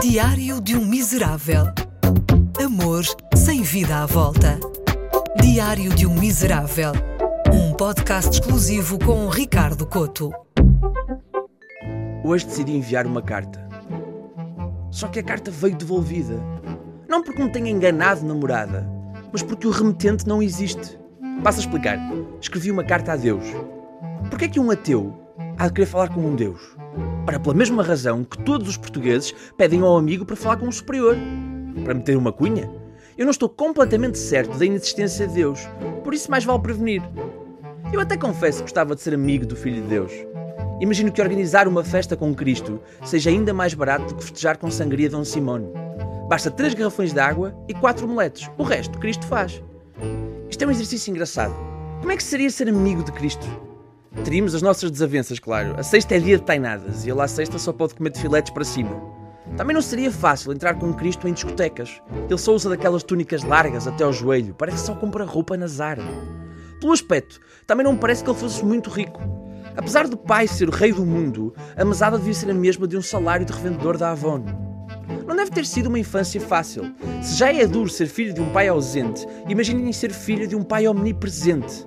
Diário de um Miserável. Amor sem vida à volta. Diário de um Miserável. Um podcast exclusivo com Ricardo Coto. Hoje decidi enviar uma carta. Só que a carta veio devolvida. Não porque me tenha enganado namorada, mas porque o remetente não existe. Passo a explicar. Escrevi uma carta a Deus. Porquê é que um ateu há de querer falar com um Deus? Ora, pela mesma razão que todos os portugueses pedem ao amigo para falar com um superior. Para meter uma cunha? Eu não estou completamente certo da inexistência de Deus, por isso mais vale prevenir. Eu até confesso que gostava de ser amigo do Filho de Deus. Imagino que organizar uma festa com Cristo seja ainda mais barato do que festejar com sangria Dom Simone. Basta três garrafões de água e quatro omeletes. O resto, Cristo faz. Isto é um exercício engraçado. Como é que seria ser amigo de Cristo? Teríamos as nossas desavenças, claro. A sexta é dia de tainadas e ele à sexta só pode comer de filetes para cima. Também não seria fácil entrar com Cristo em discotecas. Ele só usa daquelas túnicas largas até ao joelho. Parece só compra roupa na Zara. Pelo aspecto, também não me parece que ele fosse muito rico. Apesar do pai ser o rei do mundo, a mesada devia ser a mesma de um salário de revendedor da Avon. Não deve ter sido uma infância fácil. Se já é duro ser filho de um pai ausente, imaginem ser filho de um pai omnipresente.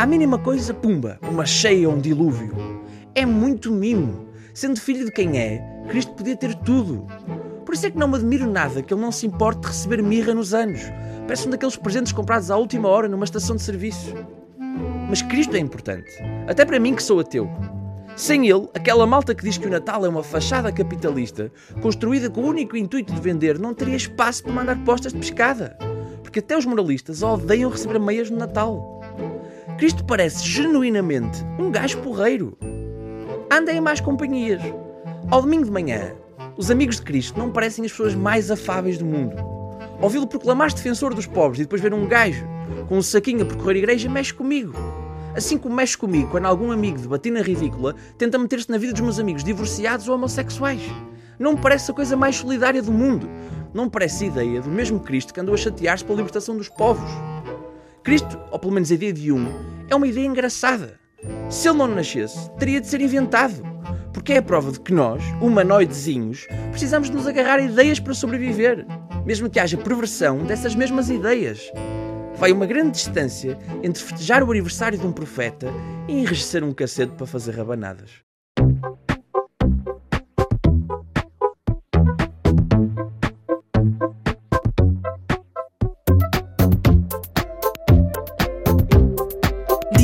À mínima coisa, pumba, uma cheia ou um dilúvio. É muito mimo. Sendo filho de quem é, Cristo podia ter tudo. Por isso é que não me admiro nada que ele não se importe de receber mirra nos anos. Parece um daqueles presentes comprados à última hora numa estação de serviço. Mas Cristo é importante. Até para mim que sou ateu. Sem ele, aquela malta que diz que o Natal é uma fachada capitalista, construída com o único intuito de vender, não teria espaço para mandar postas de pescada. Porque até os moralistas odeiam receber meias no Natal. Cristo parece genuinamente um gajo porreiro. Anda em mais companhias. Ao domingo de manhã, os amigos de Cristo não parecem as pessoas mais afáveis do mundo. Ouvi-lo proclamar-se defensor dos pobres e depois ver um gajo com um saquinho a percorrer a igreja mexe comigo. Assim como mexe comigo quando algum amigo de batina ridícula tenta meter-se na vida dos meus amigos divorciados ou homossexuais. Não me parece a coisa mais solidária do mundo. Não me parece ideia do mesmo Cristo que andou a chatear-se pela libertação dos povos. Cristo, ou pelo menos a ideia de um, é uma ideia engraçada. Se ele não nascesse, teria de ser inventado. Porque é a prova de que nós, humanoidezinhos, precisamos de nos agarrar a ideias para sobreviver, mesmo que haja perversão dessas mesmas ideias. Vai uma grande distância entre festejar o aniversário de um profeta e enrijecer um cacete para fazer rabanadas.